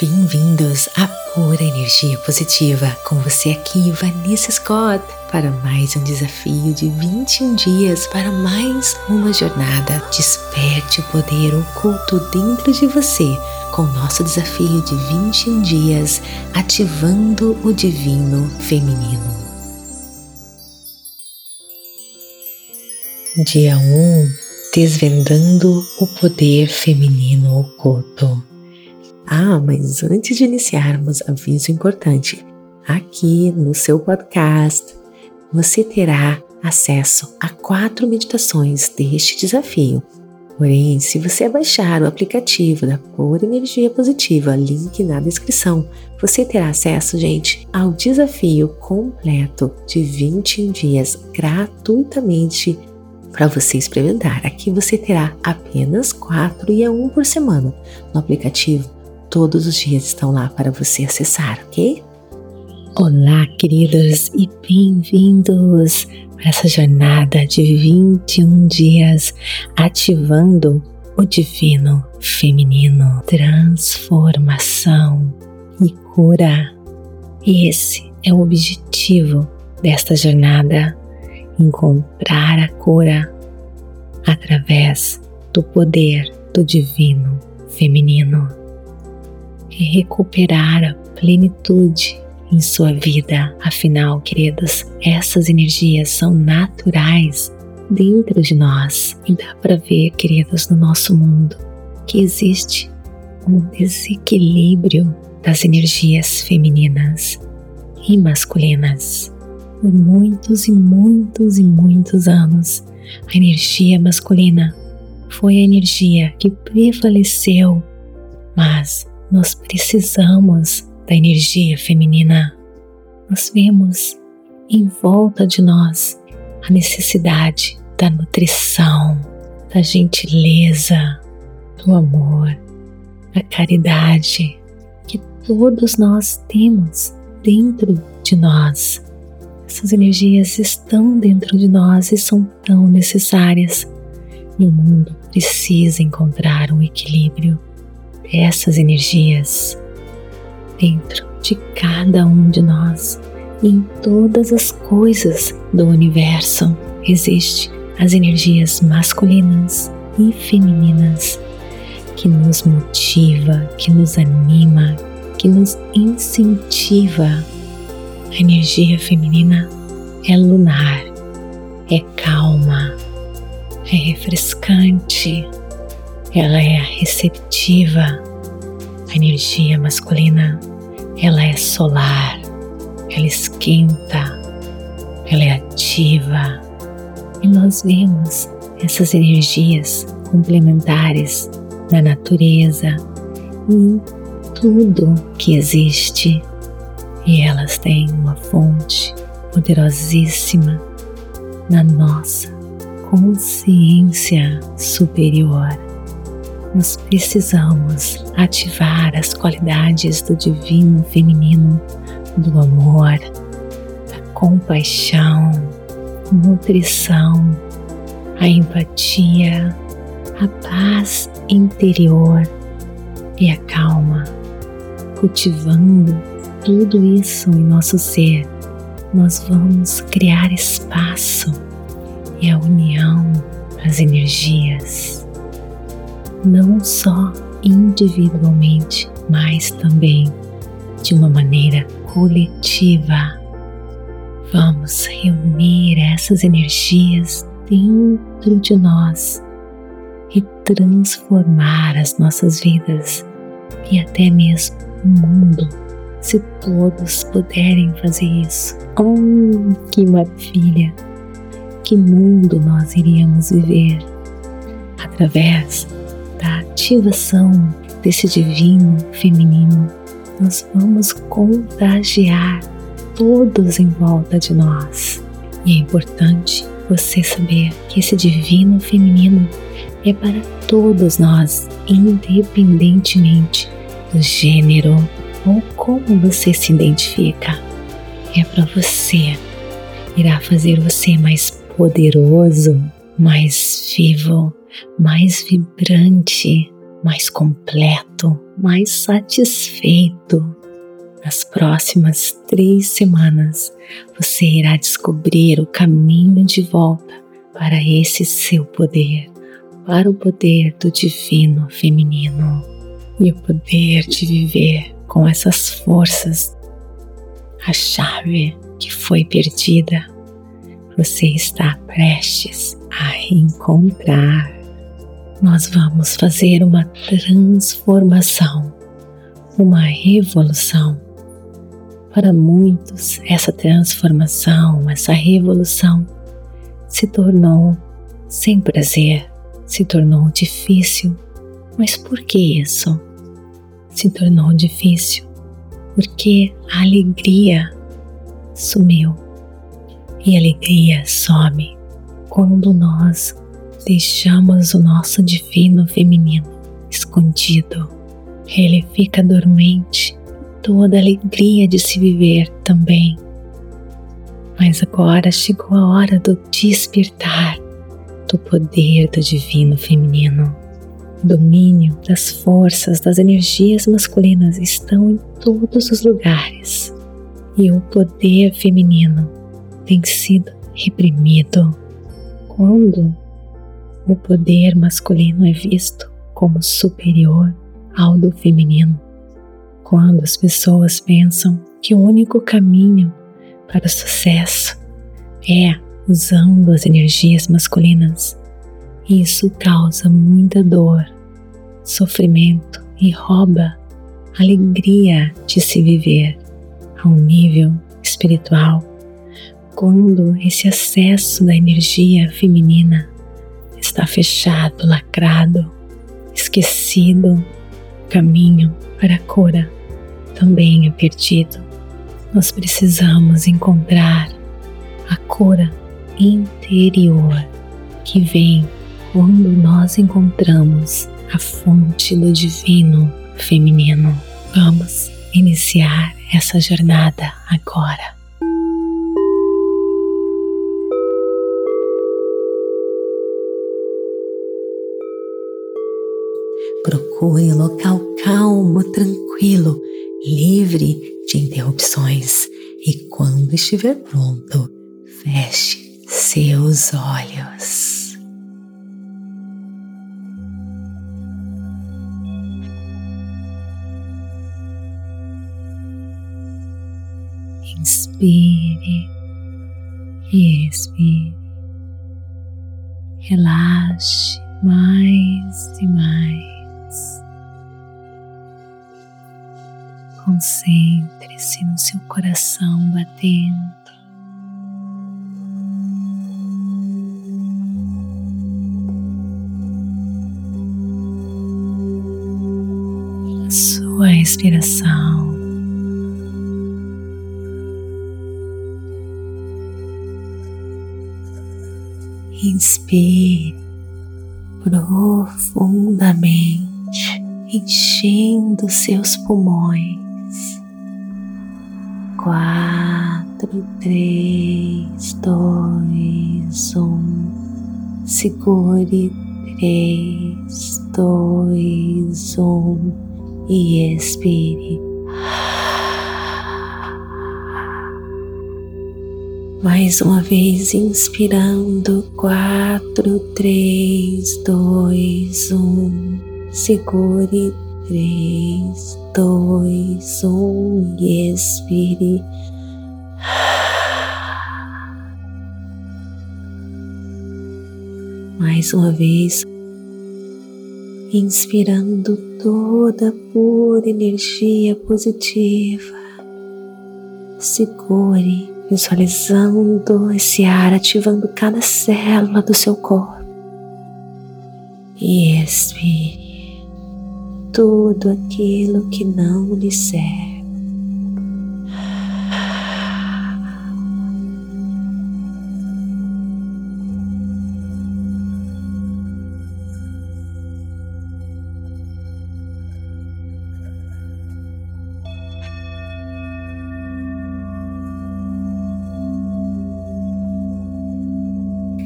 bem-vindos à Pura Energia Positiva. Com você aqui, Vanessa Scott, para mais um desafio de 21 dias para mais uma jornada. Desperte o poder oculto dentro de você com o nosso desafio de 21 dias, ativando o divino feminino. Dia 1 Desvendando o poder feminino oculto. Ah, mas antes de iniciarmos, aviso importante: aqui no seu podcast você terá acesso a quatro meditações deste desafio. Porém, se você baixar o aplicativo da Pura Energia Positiva, link na descrição, você terá acesso, gente, ao desafio completo de 21 dias gratuitamente para você experimentar. Aqui você terá apenas quatro e a um por semana no aplicativo todos os dias estão lá para você acessar, ok? Olá, queridos, e bem-vindos para essa jornada de 21 dias ativando o divino feminino, transformação e cura. Esse é o objetivo desta jornada: encontrar a cura através do poder do divino feminino e recuperar a plenitude em sua vida. Afinal, queridos, essas energias são naturais dentro de nós e dá para ver, queridos, no nosso mundo que existe um desequilíbrio das energias femininas e masculinas. Por muitos e muitos e muitos anos, a energia masculina foi a energia que prevaleceu, mas nós precisamos da energia feminina. Nós vemos em volta de nós a necessidade da nutrição, da gentileza, do amor, da caridade que todos nós temos dentro de nós. Essas energias estão dentro de nós e são tão necessárias. E o mundo precisa encontrar um equilíbrio essas energias dentro de cada um de nós e em todas as coisas do universo existe as energias masculinas e femininas que nos motiva, que nos anima, que nos incentiva. A energia feminina é lunar, é calma, é refrescante, ela é receptiva. A energia masculina, ela é solar, ela esquenta, ela é ativa. E nós vemos essas energias complementares na natureza e em tudo que existe. E elas têm uma fonte poderosíssima na nossa consciência superior nós precisamos ativar as qualidades do divino feminino, do amor, da compaixão, nutrição, a empatia, a paz interior e a calma. Cultivando tudo isso em nosso ser, nós vamos criar espaço e a união das energias não só individualmente, mas também de uma maneira coletiva. Vamos reunir essas energias dentro de nós e transformar as nossas vidas e até mesmo o mundo, se todos puderem fazer isso. Oh, que maravilha! Que mundo nós iríamos viver através ativação desse divino feminino, nós vamos contagiar todos em volta de nós. E é importante você saber que esse divino feminino é para todos nós, independentemente do gênero ou como você se identifica. É para você, irá fazer você mais poderoso, mais vivo, mais vibrante, mais completo, mais satisfeito. Nas próximas três semanas, você irá descobrir o caminho de volta para esse seu poder, para o poder do divino feminino e o poder de viver com essas forças. A chave que foi perdida, você está prestes a reencontrar. Nós vamos fazer uma transformação, uma revolução para muitos, essa transformação, essa revolução se tornou sem prazer, se tornou difícil. Mas por que isso? Se tornou difícil porque a alegria sumiu. E a alegria some quando nós deixamos o nosso divino feminino escondido. Ele fica dormente toda alegria de se viver também. Mas agora chegou a hora do despertar do poder do divino feminino. O domínio das forças das energias masculinas estão em todos os lugares e o poder feminino tem sido reprimido. Quando o poder masculino é visto como superior ao do feminino, quando as pessoas pensam que o único caminho para o sucesso é usando as energias masculinas, isso causa muita dor, sofrimento e rouba a alegria de se viver a um nível espiritual. Quando esse acesso da energia feminina está fechado, lacrado, esquecido, o caminho para a cura também é perdido. Nós precisamos encontrar a cura interior que vem quando nós encontramos a fonte do divino feminino. Vamos iniciar essa jornada agora. Procure um local calmo, tranquilo livre de interrupções e quando estiver pronto, feche seus olhos. Inspire expire. Relaxe mais e mais. Concentre-se no seu coração batendo. A sua respiração. Inspire profundamente, enchendo seus pulmões quatro, três, dois, um. Segure três, dois, um e expire. Mais uma vez, inspirando, quatro, três, dois, um. Segure três, dois, um e expire. Mais uma vez, inspirando toda pura energia positiva. Segure, visualizando esse ar ativando cada célula do seu corpo. E expire tudo aquilo que não lhe serve.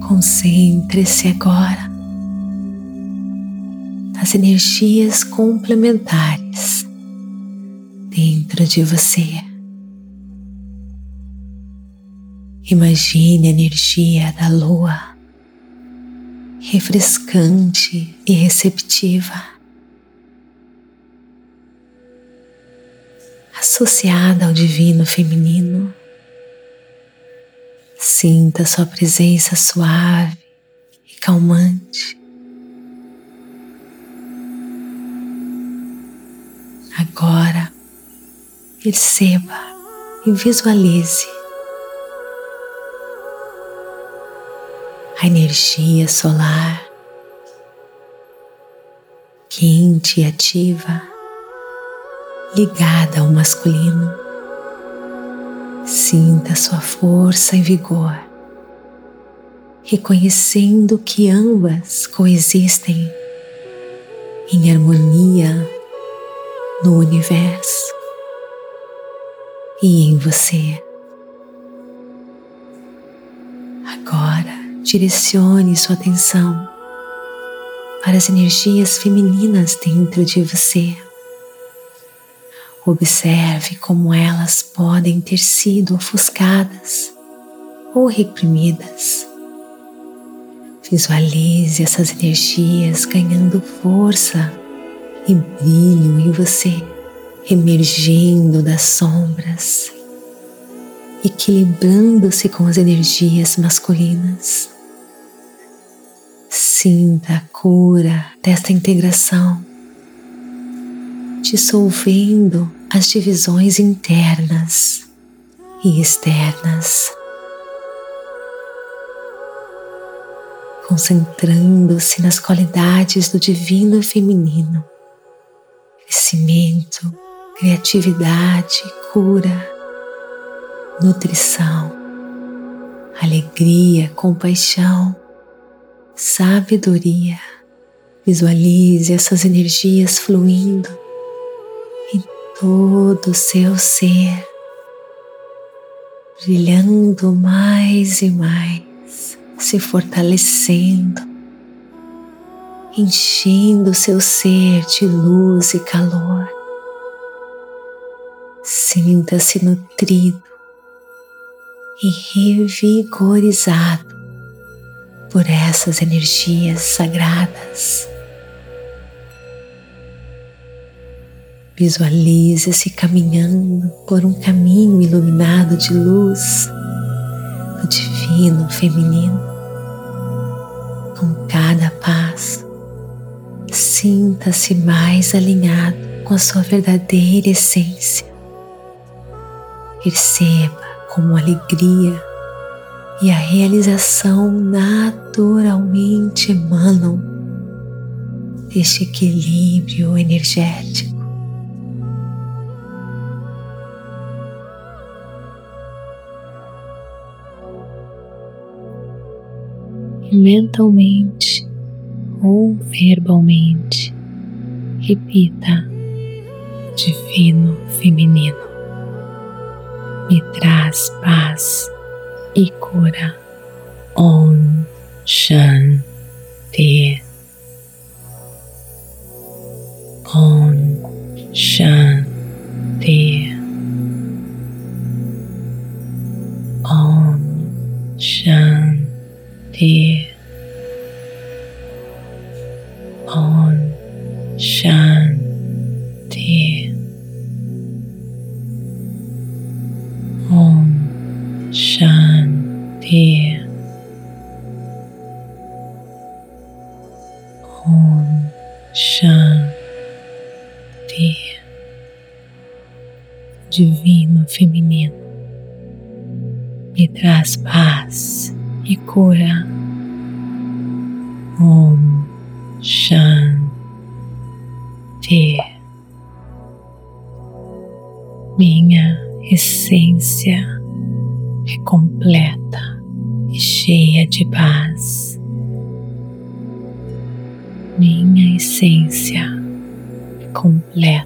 Concentre-se agora as energias complementares dentro de você. Imagine a energia da lua refrescante e receptiva, associada ao divino feminino. Sinta sua presença suave e calmante. Agora, perceba e visualize a energia solar quente e ativa, ligada ao masculino. Sinta sua força e vigor, reconhecendo que ambas coexistem em harmonia no universo e em você. Agora, direcione sua atenção para as energias femininas dentro de você. Observe como elas podem ter sido ofuscadas ou reprimidas. Visualize essas energias ganhando força e brilho em você, emergindo das sombras, equilibrando-se com as energias masculinas. Sinta a cura desta integração, dissolvendo as divisões internas e externas, concentrando-se nas qualidades do divino feminino, crescimento, criatividade, cura, nutrição, alegria, compaixão sabedoria. Visualize essas energias fluindo em todo o seu ser, brilhando mais e mais, se fortalecendo, enchendo seu ser de luz e calor. Sinta-se nutrido e revigorizado por essas energias sagradas. Visualize-se caminhando por um caminho iluminado de luz do divino feminino. Com cada passo, sinta-se mais alinhado com a sua verdadeira essência. Perceba como alegria e a realização naturalmente emanam deste equilíbrio energético. mentalmente ou verbalmente repita Divino Feminino me traz paz e cura. Om Shanti. Om Shanti. Shanti. Om Shanti. Divino Feminino, me traz paz e cura. Om Shanti. Minha essência completa e cheia de paz. Minha essência completa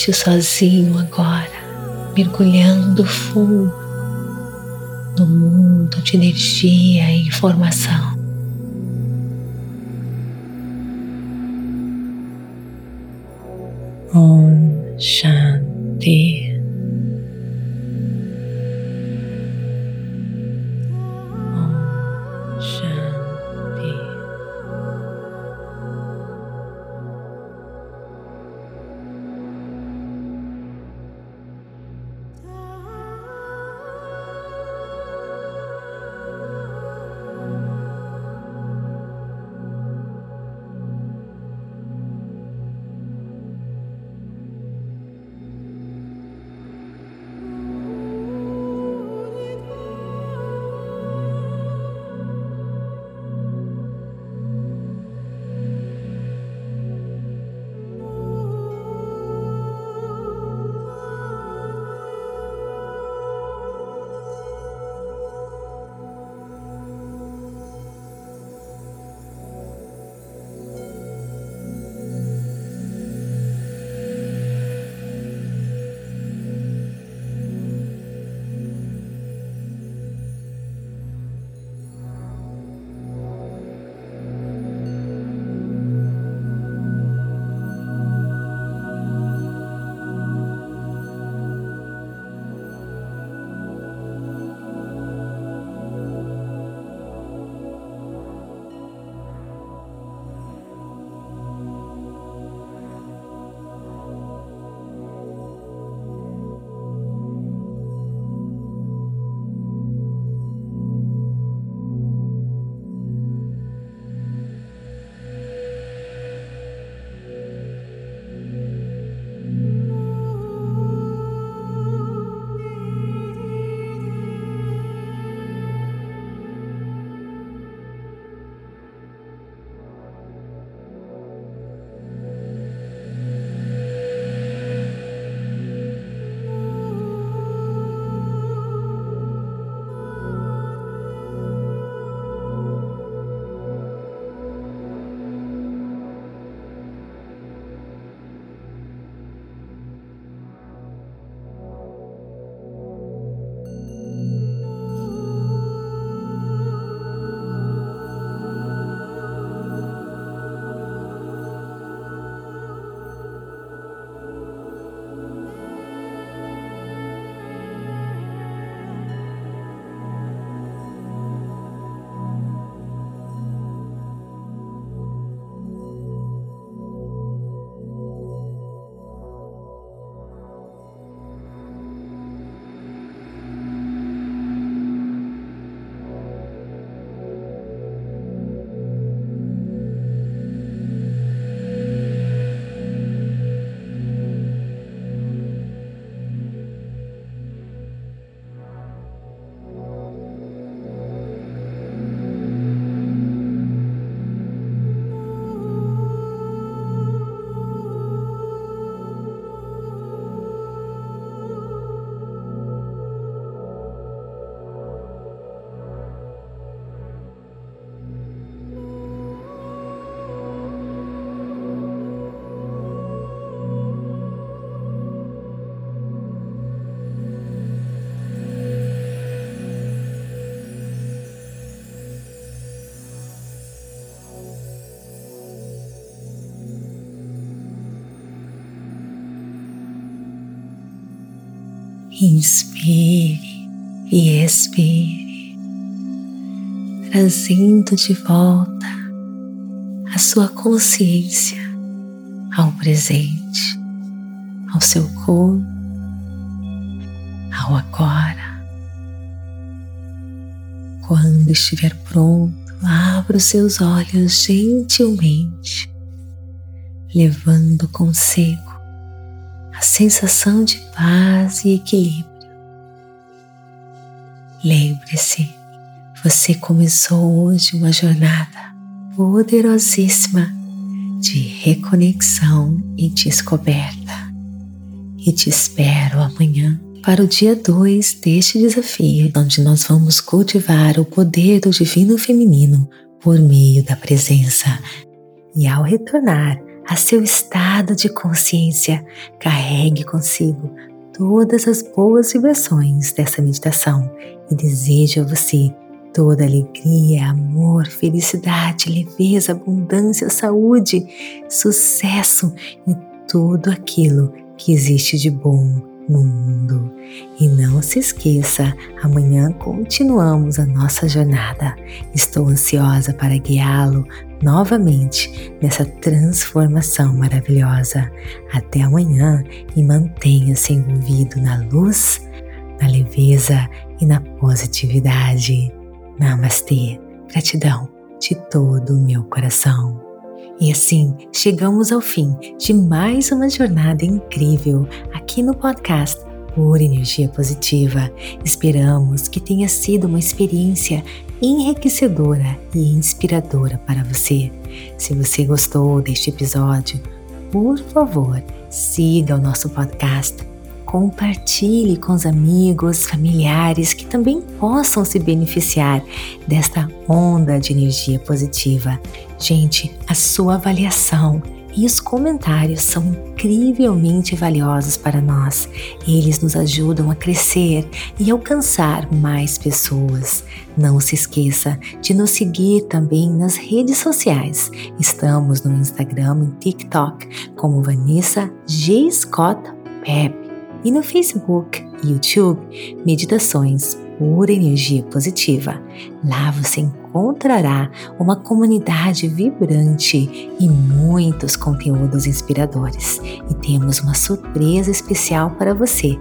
lhe deixo sozinho agora, mergulhando fundo no mundo de energia e informação. Om. Inspire e expire, trazendo de volta a sua consciência ao presente, ao seu corpo, ao agora. Quando estiver pronto, abra os seus olhos gentilmente, levando consigo a sensação de paz e equilíbrio. Lembre-se, você começou hoje uma jornada poderosíssima de reconexão e descoberta. E te espero amanhã para o dia 2 deste desafio, onde nós vamos cultivar o poder do divino feminino por meio da presença. E ao retornar a seu estado de consciência, carregue consigo todas as boas vibrações dessa meditação e desejo a você toda alegria, amor, felicidade, leveza, abundância, saúde, sucesso e tudo aquilo que existe de bom no mundo. E não se esqueça, amanhã continuamos a nossa jornada. Estou ansiosa para guiá-lo novamente nessa transformação maravilhosa. Até amanhã e mantenha-se envolvido na luz, na leveza e na positividade. Namastê, gratidão de todo o meu coração. E assim chegamos ao fim de mais uma jornada incrível aqui no podcast Por Energia Positiva. Esperamos que tenha sido uma experiência enriquecedora e inspiradora para você. Se você gostou deste episódio, por favor, siga o nosso podcast compartilhe com os amigos, familiares que também possam se beneficiar desta onda de energia positiva. Gente, a sua avaliação e os comentários são incrivelmente valiosos para nós. Eles nos ajudam a crescer e alcançar mais pessoas. Não se esqueça de nos seguir também nas redes sociais. Estamos no Instagram e TikTok como Vanessa G. Scott Pep e no Facebook e YouTube Meditações por Energia Positiva. Lá você encontrará uma comunidade vibrante e muitos conteúdos inspiradores. E temos uma surpresa especial para você: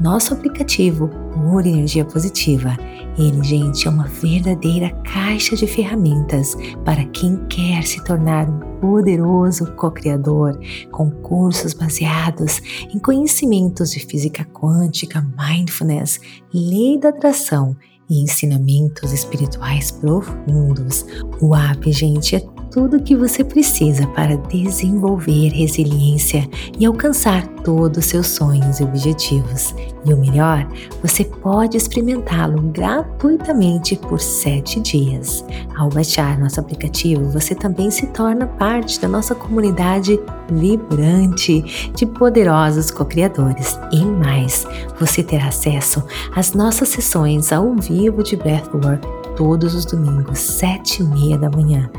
nosso aplicativo Por Energia Positiva. Ele, gente, é uma verdadeira caixa de ferramentas para quem quer se tornar um poderoso co-criador, com cursos baseados em conhecimentos de física quântica, mindfulness, lei da atração e ensinamentos espirituais profundos. O app, gente, é tudo o que você precisa para desenvolver resiliência e alcançar todos os seus sonhos e objetivos. E o melhor, você pode experimentá-lo gratuitamente por sete dias. Ao baixar nosso aplicativo, você também se torna parte da nossa comunidade vibrante de poderosos co-criadores. E mais, você terá acesso às nossas sessões ao vivo de Breathwork todos os domingos, sete e meia da manhã.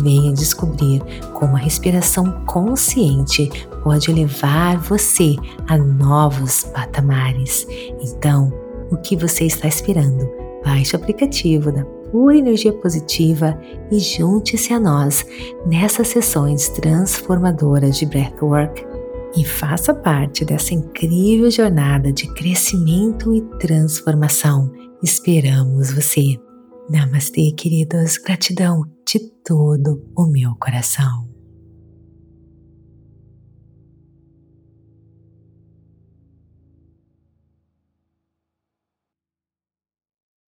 Venha descobrir como a respiração consciente pode levar você a novos patamares. Então, o que você está esperando? Baixe o aplicativo da Pura Energia Positiva e junte-se a nós nessas sessões transformadoras de Breathwork e faça parte dessa incrível jornada de crescimento e transformação. Esperamos você! Namastê, queridos. Gratidão de todo o meu coração.